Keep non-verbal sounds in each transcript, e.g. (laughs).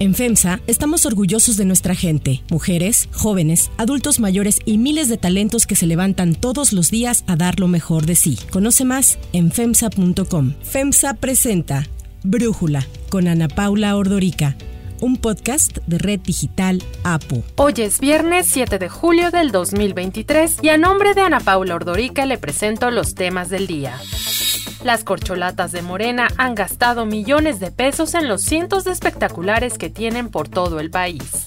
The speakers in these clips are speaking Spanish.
En FEMSA estamos orgullosos de nuestra gente, mujeres, jóvenes, adultos mayores y miles de talentos que se levantan todos los días a dar lo mejor de sí. Conoce más en FEMSA.com. FEMSA presenta Brújula con Ana Paula Ordorica un podcast de Red Digital APO. Hoy es viernes 7 de julio del 2023 y a nombre de Ana Paula Ordorica le presento los temas del día. Las corcholatas de Morena han gastado millones de pesos en los cientos de espectaculares que tienen por todo el país.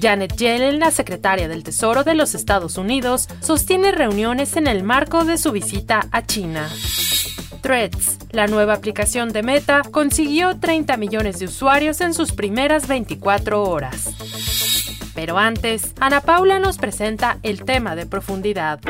Janet Yellen, la secretaria del Tesoro de los Estados Unidos, sostiene reuniones en el marco de su visita a China. Threads, la nueva aplicación de Meta, consiguió 30 millones de usuarios en sus primeras 24 horas. Pero antes, Ana Paula nos presenta el tema de profundidad.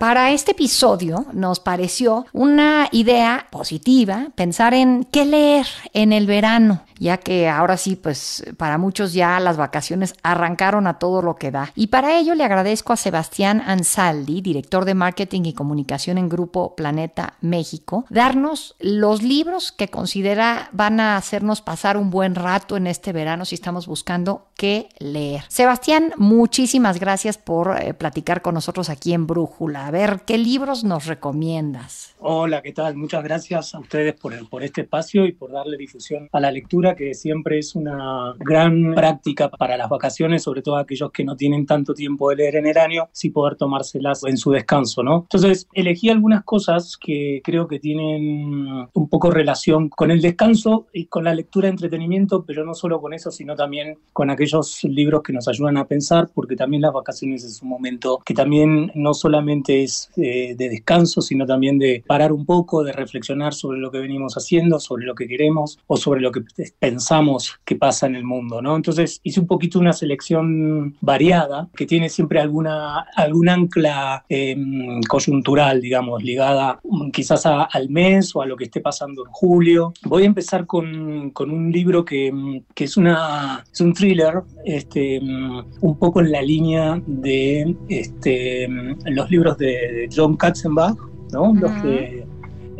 Para este episodio nos pareció una idea positiva pensar en qué leer en el verano ya que ahora sí, pues para muchos ya las vacaciones arrancaron a todo lo que da. Y para ello le agradezco a Sebastián Ansaldi, director de marketing y comunicación en Grupo Planeta México, darnos los libros que considera van a hacernos pasar un buen rato en este verano si estamos buscando qué leer. Sebastián, muchísimas gracias por eh, platicar con nosotros aquí en Brújula. A ver, ¿qué libros nos recomiendas? Hola, ¿qué tal? Muchas gracias a ustedes por, por este espacio y por darle difusión a la lectura que siempre es una gran práctica para las vacaciones, sobre todo aquellos que no tienen tanto tiempo de leer en el año, sí poder tomárselas en su descanso, ¿no? Entonces, elegí algunas cosas que creo que tienen un poco relación con el descanso y con la lectura de entretenimiento, pero no solo con eso, sino también con aquellos libros que nos ayudan a pensar, porque también las vacaciones es un momento que también no solamente es eh, de descanso, sino también de parar un poco, de reflexionar sobre lo que venimos haciendo, sobre lo que queremos o sobre lo que pensamos que pasa en el mundo, ¿no? Entonces hice un poquito una selección variada que tiene siempre alguna, algún ancla em, coyuntural, digamos, ligada mm, quizás al mes o a lo que esté pasando en julio. Voy a empezar con, con un libro que, mm, que, es, una, es un thriller, este, mm, un poco en la línea de este, los libros de John Katzenbach, ¿no? Los que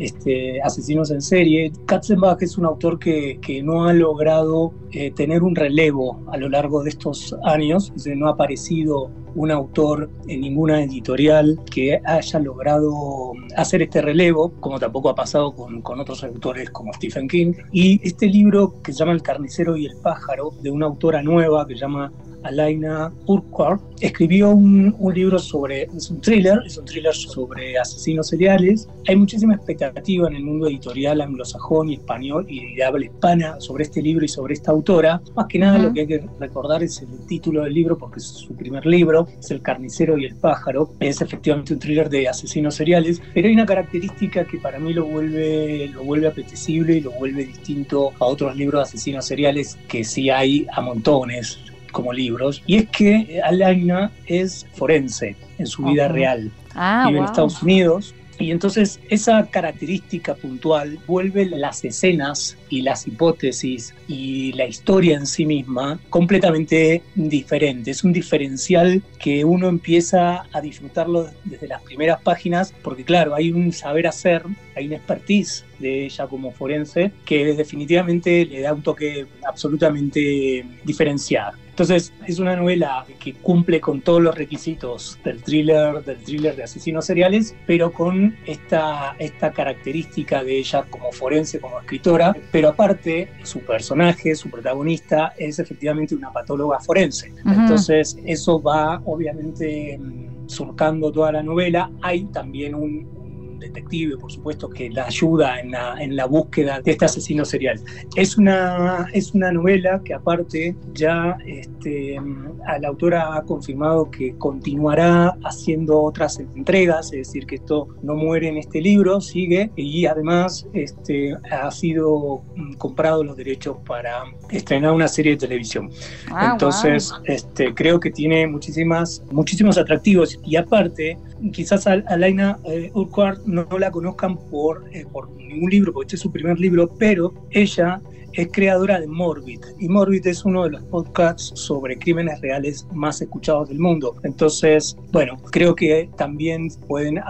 este, asesinos en serie. Katzenbach es un autor que, no ha logrado eh, tener un relevo a lo largo de estos años, no ha aparecido un autor en ninguna editorial que haya logrado hacer este relevo, como tampoco ha pasado con, con, otros autores como Stephen King. Y este libro que se llama El carnicero y el pájaro, de una autora nueva que se llama Alaina Urquhart, escribió un, libro sobre, es un thriller, es un thriller sobre asesinos seriales. Hay muchísima expectativa en el mundo editorial anglosajón y español y de habla hispana sobre este libro y sobre esta autora. Más que nada lo que hay que recordar es el título del libro porque es su primer libro, es El carnicero y el pájaro. Es efectivamente un thriller de asesinos seriales, pero hay una característica que para mí lo vuelve, lo vuelve apetecible y lo vuelve distinto a otros libros de asesinos seriales que sí hay a montones como libros, y es que Alaina es forense en su vida real. Ah, Vive en Estados Unidos, y entonces esa característica puntual vuelve las escenas y las hipótesis y la historia en sí misma completamente diferente. Es un diferencial que uno empieza a disfrutarlo desde las primeras páginas porque claro, hay un saber hacer, hay una expertise de ella como forense que definitivamente le da un toque absolutamente diferenciado. Entonces, es una novela que cumple con todos los requisitos del thriller, del thriller de asesinos seriales, pero con esta, esta característica de ella como forense, como escritora, pero aparte, su personaje, su protagonista, es efectivamente una patóloga forense. Entonces, eso va obviamente mm, surcando toda la novela. Hay también un, detective, por supuesto, que la ayuda en la, en la búsqueda de este asesino serial. Es una, es una novela que aparte ya este, la autora ha confirmado que continuará haciendo otras entregas, es decir, que esto no muere en este libro, sigue y además este, ha sido mm, comprado los derechos para estrenar una serie de televisión. Ah, Entonces, este, creo que tiene muchísimas, muchísimos atractivos y aparte, quizás Alaina eh, Urquhart no, la conozcan por, eh, por ningún libro, porque este es su primer libro, pero ella es creadora de Morbid y Morbid es uno de los podcasts sobre crímenes reales más escuchados del mundo. Entonces, bueno, creo que también pueden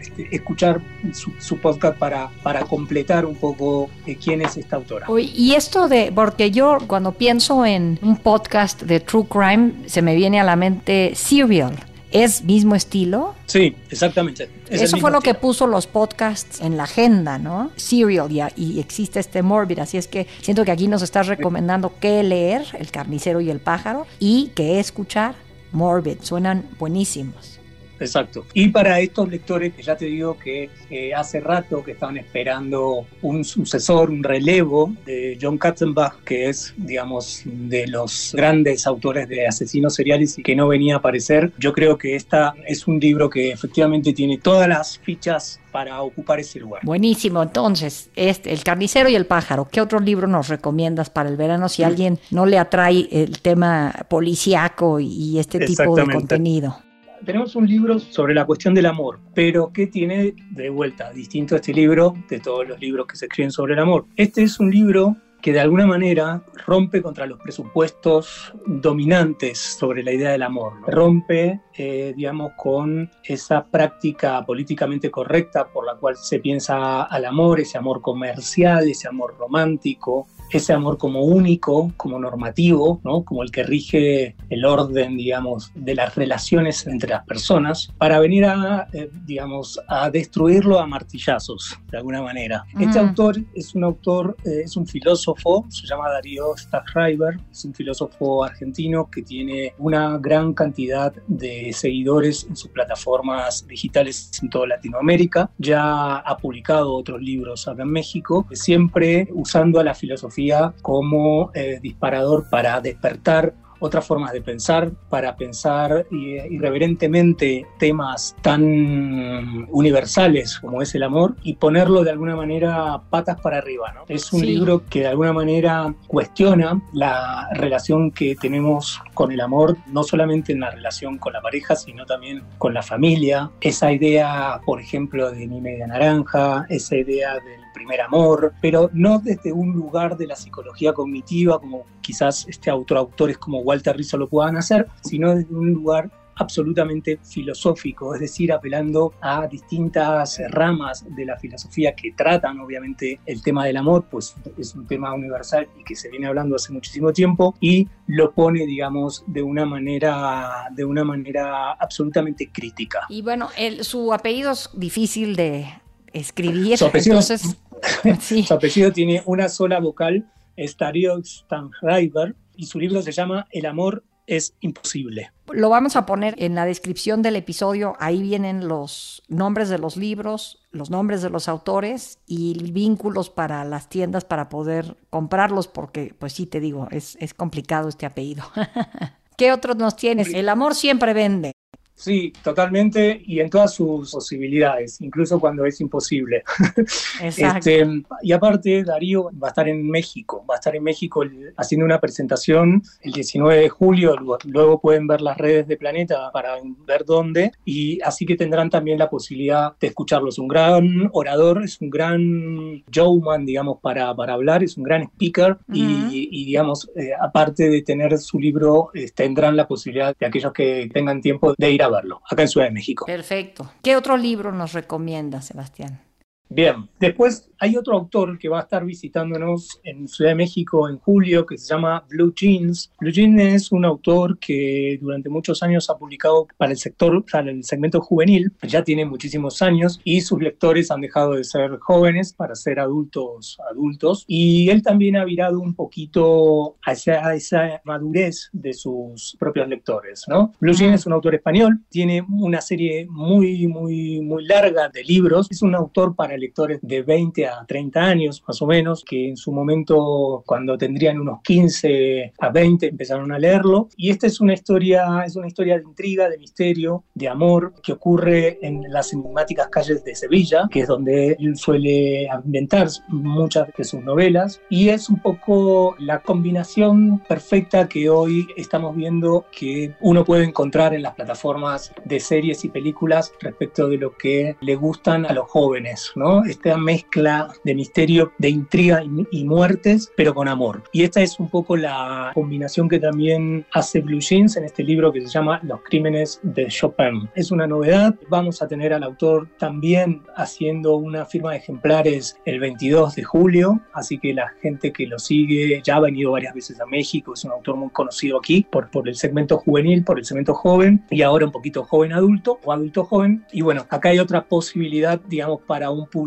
este, escuchar su, podcast para, para completar un poco de quién es esta autora. Y esto de, porque yo cuando pienso en un podcast de True Crime, se me viene a la mente Serial. ¿Es mismo estilo? Sí, exactamente. Eso fue lo que puso los podcasts en la agenda, ¿no? Serial y, y existe este Morbid, así es que siento que aquí nos estás recomendando qué leer, El carnicero y el pájaro, y qué escuchar, Morbid, suenan buenísimos. Exacto. Y para estos lectores que ya te digo que hace rato que estaban esperando un sucesor, un relevo de John Katzenbach, que es, digamos, de los grandes autores de asesinos seriales y que no venía a aparecer, yo creo que esta es un libro que efectivamente tiene todas las fichas para ocupar ese lugar. Buenísimo, entonces, este, El carnicero y el pájaro, ¿qué otro libro nos recomiendas para el verano si a alguien no le atrae el tema policíaco y este tipo de contenido? Tenemos un libro sobre la cuestión del amor, pero que tiene de vuelta distinto a este libro de todos los libros que se escriben sobre el amor. Este es un libro que de alguna manera rompe contra los presupuestos dominantes sobre la idea del amor. Rompe, eh, digamos, con esa práctica políticamente correcta por la cual se piensa al amor, ese amor comercial, ese amor romántico, ese amor como único, como normativo, ¿no? como el que rige el orden, digamos, de las relaciones entre las personas, para venir a, eh, digamos, a destruirlo a martillazos, de alguna manera. Este autor es un autor, eh, es un filósofo, se llama Darío Stackreiber, es un filósofo argentino que tiene una gran cantidad de seguidores en sus plataformas digitales en toda Latinoamérica. Ya ha publicado otros libros acá en México, siempre usando a la filosofía como eh, disparador para despertar otras formas de pensar, para pensar irreverentemente temas tan universales como es el amor y ponerlo de alguna manera patas para arriba. ¿no? Es un libro que de alguna manera cuestiona la relación que tenemos con el amor, no solamente en la relación con la pareja, sino también con la familia. Esa idea, por ejemplo, de mi media naranja, esa idea del primer amor, pero no desde un lugar de la psicología cognitiva, como quizás este autor, autores como Walter Rizzo lo puedan hacer, sino desde un lugar absolutamente filosófico, es decir, apelando a distintas ramas de la filosofía que tratan obviamente el tema del amor, pues es un tema universal y que se viene hablando hace muchísimo tiempo y lo pone, digamos, de una manera, de una manera absolutamente crítica. Y bueno, su apellido es difícil de escribir, entonces (laughs) Su apellido tiene una sola vocal, es Darío y su libro se llama El amor es imposible. Lo vamos a poner en la descripción del episodio. Ahí vienen los nombres de los libros, los nombres de los autores y vínculos para las tiendas para poder comprarlos, porque, pues sí, te digo, es, es complicado este apellido. (laughs) ¿Qué otros nos tienes? El amor siempre vende. Sí, totalmente y en todas sus posibilidades, incluso cuando es imposible. (laughs) Exacto. Este, y aparte, Darío va a estar en México, va a estar en México haciendo una presentación el 19 de julio, luego pueden ver las redes de Planeta para ver dónde, y así que tendrán también la posibilidad de escucharlo. Es un gran orador, es un gran showman, digamos, para, para hablar, es un gran speaker y, digamos, eh, aparte de tener su libro, eh, tendrán la posibilidad de aquellos que tengan tiempo de ir a acá en Ciudad de México. Perfecto. ¿Qué otro libro nos recomienda, Sebastián? Bien, después hay otro autor que va a estar visitándonos en Ciudad de México en julio que se llama Blue Jeans. Blue Jeans es un autor que durante muchos años ha publicado para el sector, para el segmento juvenil, ya tiene muchísimos años y sus lectores han dejado de ser jóvenes para ser adultos adultos. Y él también ha virado un poquito hacia esa madurez de sus propios lectores, ¿no? Blue Jeans es un autor español, tiene una serie muy, muy, muy larga de libros, es un autor para lectores de 20 a 30 años más o menos, que en su momento cuando tendrían unos 15 a 20 empezaron a leerlo. Y esta es una historia, es una historia de intriga, de misterio, de amor que ocurre en las enigmáticas calles de Sevilla, que es donde él suele inventar muchas de sus novelas. Y es un poco la combinación perfecta que hoy estamos viendo que uno puede encontrar en las plataformas de series y películas respecto de lo que le gustan a los jóvenes, ¿no? Esta mezcla de misterio, de intriga y, muertes, pero con amor. Y esta es un poco la combinación que también hace Blue Jeans en este libro que se llama Los crímenes de Chopin. Es una novedad, vamos a tener al autor también haciendo una firma de ejemplares el 22 de julio, así que la gente que lo sigue ya ha venido varias veces a México, es un autor muy conocido aquí por, por el segmento juvenil, por el segmento joven y ahora un poquito joven adulto o adulto joven. Y bueno, acá hay otra posibilidad, digamos, para un público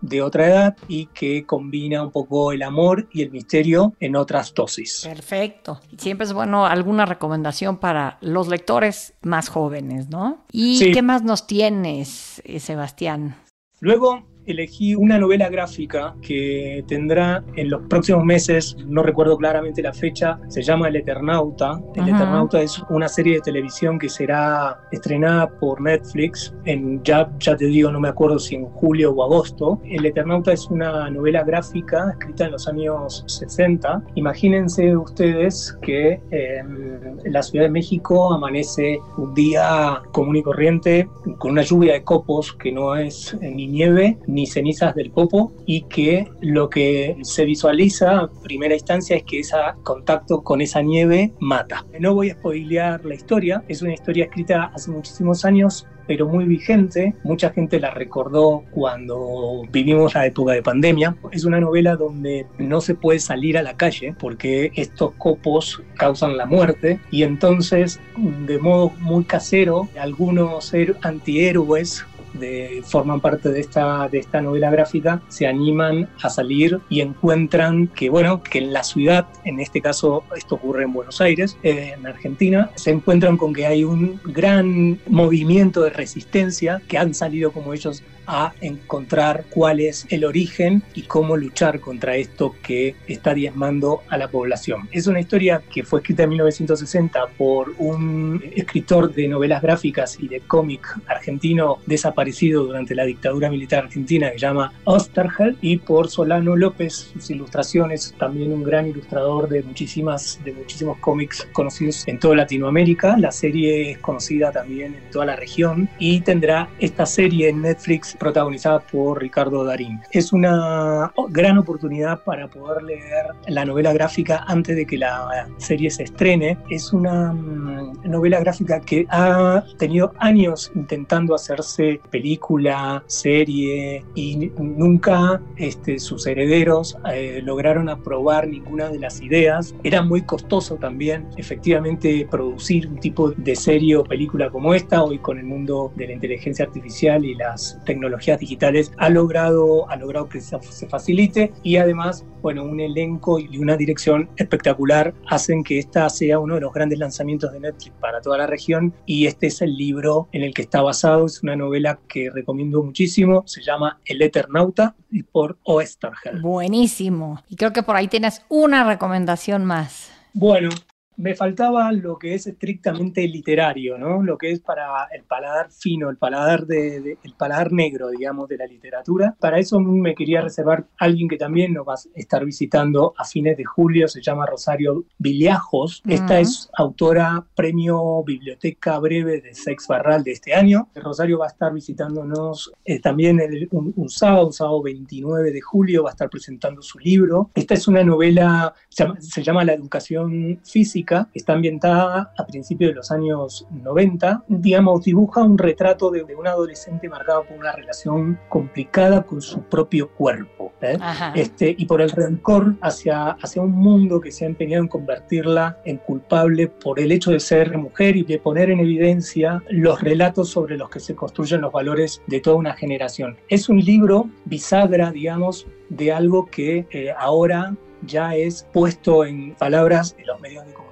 de otra edad y que combina un poco el amor y el misterio en otras dosis. Perfecto. Siempre es bueno alguna recomendación para los lectores más jóvenes, ¿no? ¿Y qué más nos tienes, eh, Sebastián? Luego elegí una novela gráfica que tendrá en los próximos meses, no recuerdo claramente la fecha, se llama El Eternauta. El Eternauta es una serie de televisión que será estrenada por Netflix en, ya, ya te digo, no me acuerdo si en julio o agosto. El Eternauta es una novela gráfica escrita en los años 60. Imagínense ustedes que en la Ciudad de México amanece un día común y corriente con una lluvia de copos que no es ni nieve ni ni cenizas del popo y que lo que se visualiza a primera instancia es que ese contacto con esa nieve mata. No voy a spoilear la historia, es una historia escrita hace muchísimos años pero muy vigente. Mucha gente la recordó cuando vivimos la época de pandemia. Es una novela donde no se puede salir a la calle porque estos copos causan la muerte y entonces de modo muy casero algunos antihéroes de, forman parte de esta, de esta novela gráfica se animan a salir y encuentran que, bueno, que en la ciudad, en este caso esto ocurre en Buenos Aires, eh, en Argentina, se encuentran con que hay un gran movimiento de resistencia que han salido como ellos a encontrar cuál es el origen y cómo luchar contra esto que está diezmando a la población. Es una historia que fue escrita en 1960 por un escritor de novelas gráficas y de cómic argentino desaparecido durante la dictadura militar argentina que llama Osterheld y por Solano López, sus ilustraciones, también un gran ilustrador de, muchísimas, de muchísimos cómics conocidos en toda Latinoamérica. La serie es conocida también en toda la región y tendrá esta serie en Netflix protagonizada por Ricardo Darín. Es una gran oportunidad para poder leer la novela gráfica antes de que la serie se estrene. Es una mm, novela gráfica que ha tenido años intentando hacerse película, serie y nunca este, sus herederos eh, lograron aprobar ninguna de las ideas. Era muy costoso también efectivamente producir un tipo de serie o película como esta. Hoy con el mundo de la inteligencia artificial y las tecnologías digitales ha logrado, ha logrado que se, facilite. Y además, bueno, un elenco y una dirección espectacular hacen que esta sea uno de los grandes lanzamientos de Netflix para toda la región. Y este es el libro en el que está basado, es una novela que recomiendo muchísimo, se llama El Eternauta y por Oesterheld. Buenísimo. Y creo que por ahí tienes una recomendación más. Bueno, me faltaba lo que es estrictamente literario, ¿no? Lo que es para el paladar fino, el paladar de, el paladar negro, digamos, de la literatura. Para eso me quería reservar alguien que también nos va a estar visitando a fines de julio, se llama Rosario Villajos. Esta es autora premio Biblioteca Breve de Sex Barral de este año. Rosario va a estar visitándonos eh, también un, sábado, un sábado 29 de julio, va a estar presentando su libro. Esta es una novela, se llama La educación física está ambientada a principios de los años 90, digamos, dibuja un retrato de, un adolescente marcado por una relación complicada con su propio cuerpo, ¿eh? este, y por el rencor hacia, hacia un mundo que se ha empeñado en convertirla en culpable por el hecho de ser mujer y de poner en evidencia los relatos sobre los que se construyen los valores de toda una generación. Es un libro bisagra, digamos, de algo que eh, ahora ya es puesto en palabras de los medios de comunicación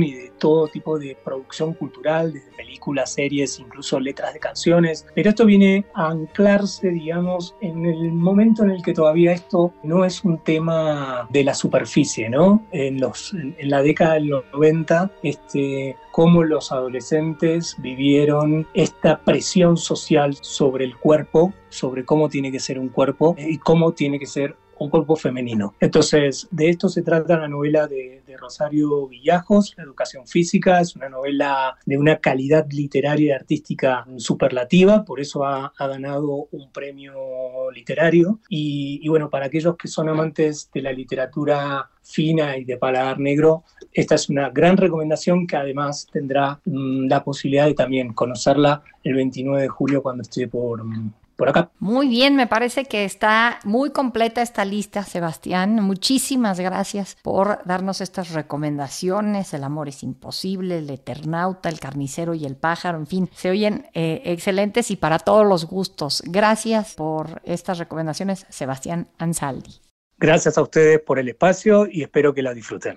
y de todo tipo de producción cultural, desde películas, series, incluso letras de canciones. Pero esto viene a anclarse, digamos, en el momento en el que todavía esto no es un tema de la superficie, ¿no? En, los, en la década de los 90, este, cómo los adolescentes vivieron esta presión social sobre el cuerpo, sobre cómo tiene que ser un cuerpo y cómo tiene que ser un cuerpo femenino. Entonces, de esto se trata la novela de, Rosario Villajos, Educación Física. Es una novela de una calidad literaria y artística superlativa, por eso ha, ganado un premio literario. Y, bueno, para aquellos que son amantes de la literatura fina y de paladar negro, esta es una gran recomendación que además tendrá mm, la posibilidad de también conocerla el 29 de julio cuando esté por, acá. Muy bien, me parece que está muy completa esta lista, Sebastián. Muchísimas gracias por darnos estas recomendaciones. El amor es imposible, el eternauta, el carnicero y el pájaro, en fin, se oyen eh, excelentes y para todos los gustos. Gracias por estas recomendaciones, Sebastián Ansaldi. Gracias a ustedes por el espacio y espero que la disfruten.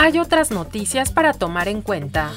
Hay otras noticias para tomar en cuenta.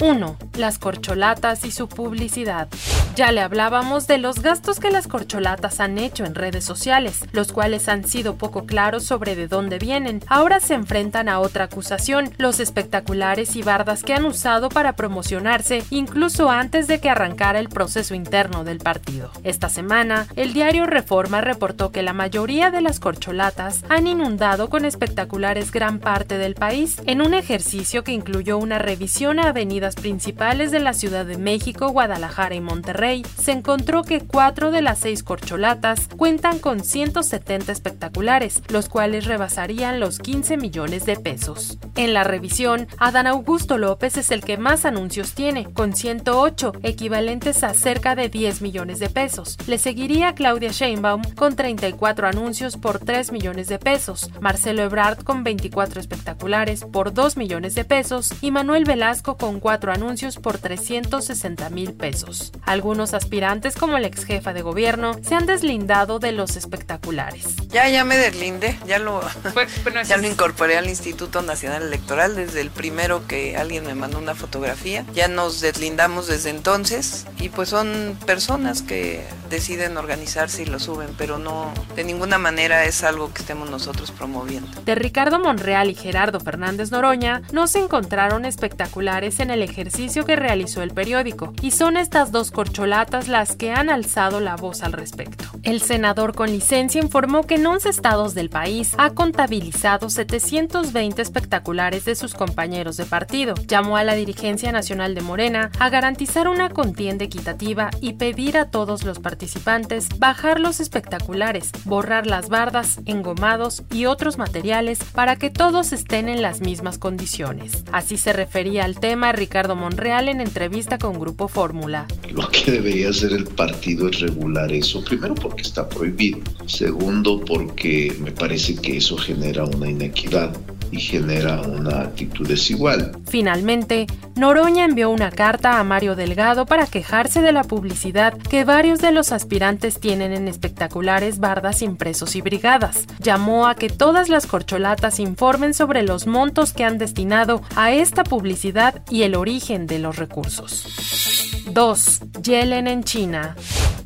1. Las corcholatas y su publicidad. Ya le hablábamos de los gastos que las corcholatas han hecho en redes sociales, los cuales han sido poco claros sobre de dónde vienen. Ahora se enfrentan a otra acusación, los espectaculares y bardas que han usado para promocionarse incluso antes de que arrancara el proceso interno del partido. Esta semana, el diario Reforma reportó que la mayoría de las corcholatas han inundado con espectaculares gran parte del país en un ejercicio que incluyó una revisión a avenidas principales de la Ciudad de México, Guadalajara y Monterrey se encontró que cuatro de las seis corcholatas cuentan con 170 espectaculares, los cuales rebasarían los 15 millones de pesos. En la revisión, Adán Augusto López es el que más anuncios tiene, con 108, equivalentes a cerca de 10 millones de pesos. Le seguiría Claudia Sheinbaum con 34 anuncios por 3 millones de pesos, Marcelo Ebrard con 24 espectaculares por 2 millones de pesos y Manuel Velasco con 4 anuncios por 360 mil pesos. Algunos aspirantes como el ex jefa de gobierno se han deslindado de los espectaculares. Ya, ya me deslinde, ya lo, (laughs) ya lo incorporé al Instituto Nacional Electoral desde el primero que alguien me mandó una fotografía. Ya nos deslindamos desde entonces y pues son personas que deciden organizarse y lo suben, pero no, de ninguna manera es algo que estemos nosotros promoviendo. De Ricardo Monreal y Gerardo Fernández Noroña no se encontraron espectaculares en el ejercicio que realizó el periódico y son estas dos corcholas las que han alzado la voz al respecto. El senador con licencia informó que en 11 estados del país ha contabilizado 720 espectaculares de sus compañeros de partido. Llamó a la dirigencia nacional de Morena a garantizar una contienda equitativa y pedir a todos los participantes bajar los espectaculares, borrar las bardas, engomados y otros materiales para que todos estén en las mismas condiciones. Así se refería al tema Ricardo Monreal en entrevista con Grupo Fórmula debería hacer el partido es regular eso. Primero porque está prohibido. Segundo porque me parece que eso genera una inequidad y genera una actitud desigual. Finalmente, Noroña envió una carta a Mario Delgado para quejarse de la publicidad que varios de los aspirantes tienen en espectaculares bardas impresos y brigadas. Llamó a que todas las corcholatas informen sobre los montos que han destinado a esta publicidad y el origen de los recursos. 2. Yellen en China.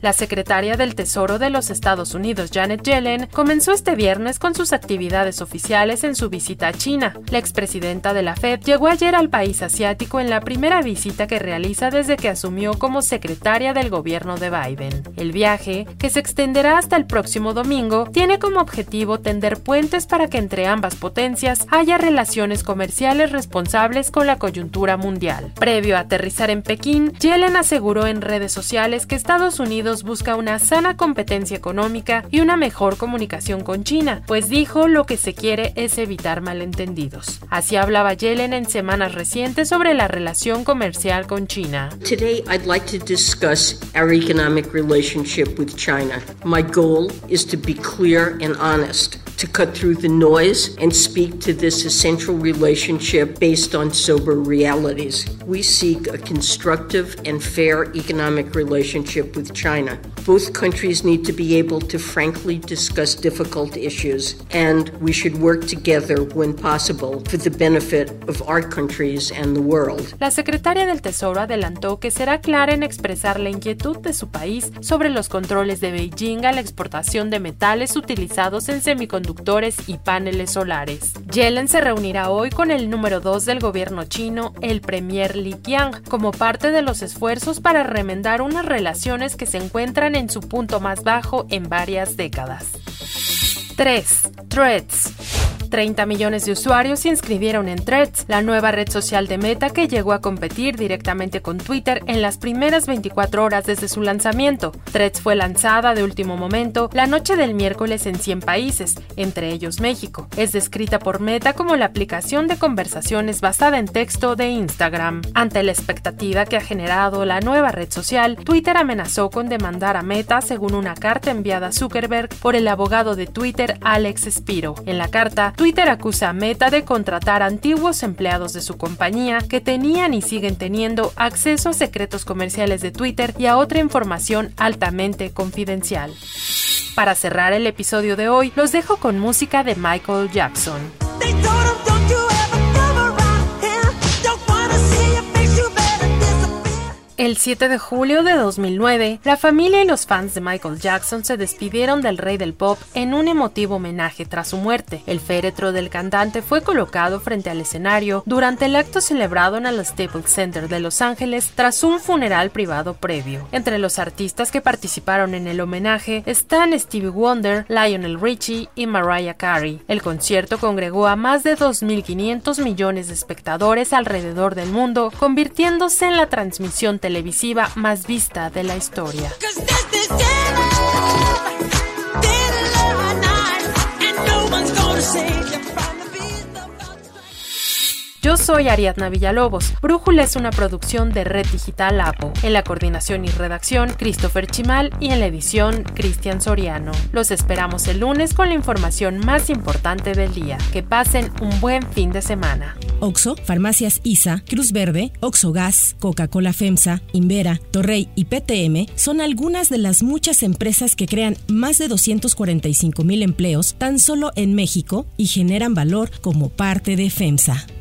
La secretaria del Tesoro de los Estados Unidos, Janet Yellen, comenzó este viernes con sus actividades oficiales en su visita a China. La expresidenta de la Fed llegó ayer al país asiático en la primera visita que realiza desde que asumió como secretaria del gobierno de Biden. El viaje, que se extenderá hasta el próximo domingo, tiene como objetivo tender puentes para que entre ambas potencias haya relaciones comerciales responsables con la coyuntura mundial. Previo a aterrizar en Pekín, Yellen aseguró en redes sociales que Estados Unidos busca una sana competencia económica y una mejor comunicación con China, pues dijo lo que se quiere es evitar malentendidos. Así hablaba Yellen en semanas recientes sobre la relación comercial con China. Today I'd like to discuss our economic relationship with China. My goal is to be clear and honest. to cut through the noise and speak to this essential relationship based on sober realities. We seek a constructive and fair economic relationship with China. Both countries need to be able to frankly discuss difficult issues, and we should work together when possible for the benefit of our countries and the world. La secretaria del Tesoro adelantó que será clara en expresar la inquietud de su país sobre los controles de Beijing a la exportación de metales utilizados en semiconductores y paneles solares. Yellen se reunirá hoy con el número 2 del gobierno chino, el premier Li Qiang, como parte de los esfuerzos para remendar unas relaciones que se encuentran en su punto más bajo en varias décadas. 3. Threads 30 millones de usuarios se inscribieron en Threads, la nueva red social de Meta que llegó a competir directamente con Twitter en las primeras 24 horas desde su lanzamiento. Threads fue lanzada de último momento la noche del miércoles en 100 países, entre ellos México. Es descrita por Meta como la aplicación de conversaciones basada en texto de Instagram. Ante la expectativa que ha generado la nueva red social, Twitter amenazó con demandar a Meta según una carta enviada a Zuckerberg por el abogado de Twitter Alex Spiro. En la carta, Twitter acusa a Meta de contratar antiguos empleados de su compañía que tenían y siguen teniendo acceso a secretos comerciales de Twitter y a otra información altamente confidencial. Para cerrar el episodio de hoy, los dejo con música de Michael Jackson. El 7 de julio de 2009, la familia y los fans de Michael Jackson se despidieron del rey del pop en un emotivo homenaje tras su muerte. El féretro del cantante fue colocado frente al escenario durante el acto celebrado en el Staples Center de Los Ángeles tras un funeral privado previo. Entre los artistas que participaron en el homenaje están Stevie Wonder, Lionel Richie y Mariah Carey. El concierto congregó a más de 2.500 millones de espectadores alrededor del mundo, convirtiéndose en la transmisión televisiva más vista de la historia. Soy Ariadna Villalobos. Brújula es una producción de Red Digital APO. En la coordinación y redacción, Christopher Chimal y en la edición, Cristian Soriano. Los esperamos el lunes con la información más importante del día. Que pasen un buen fin de semana. Oxo, Farmacias ISA, Cruz Verde, Oxo Gas, Coca-Cola FEMSA, Invera, Torrey y PTM son algunas de las muchas empresas que crean más de 245 mil empleos tan solo en México y generan valor como parte de FEMSA.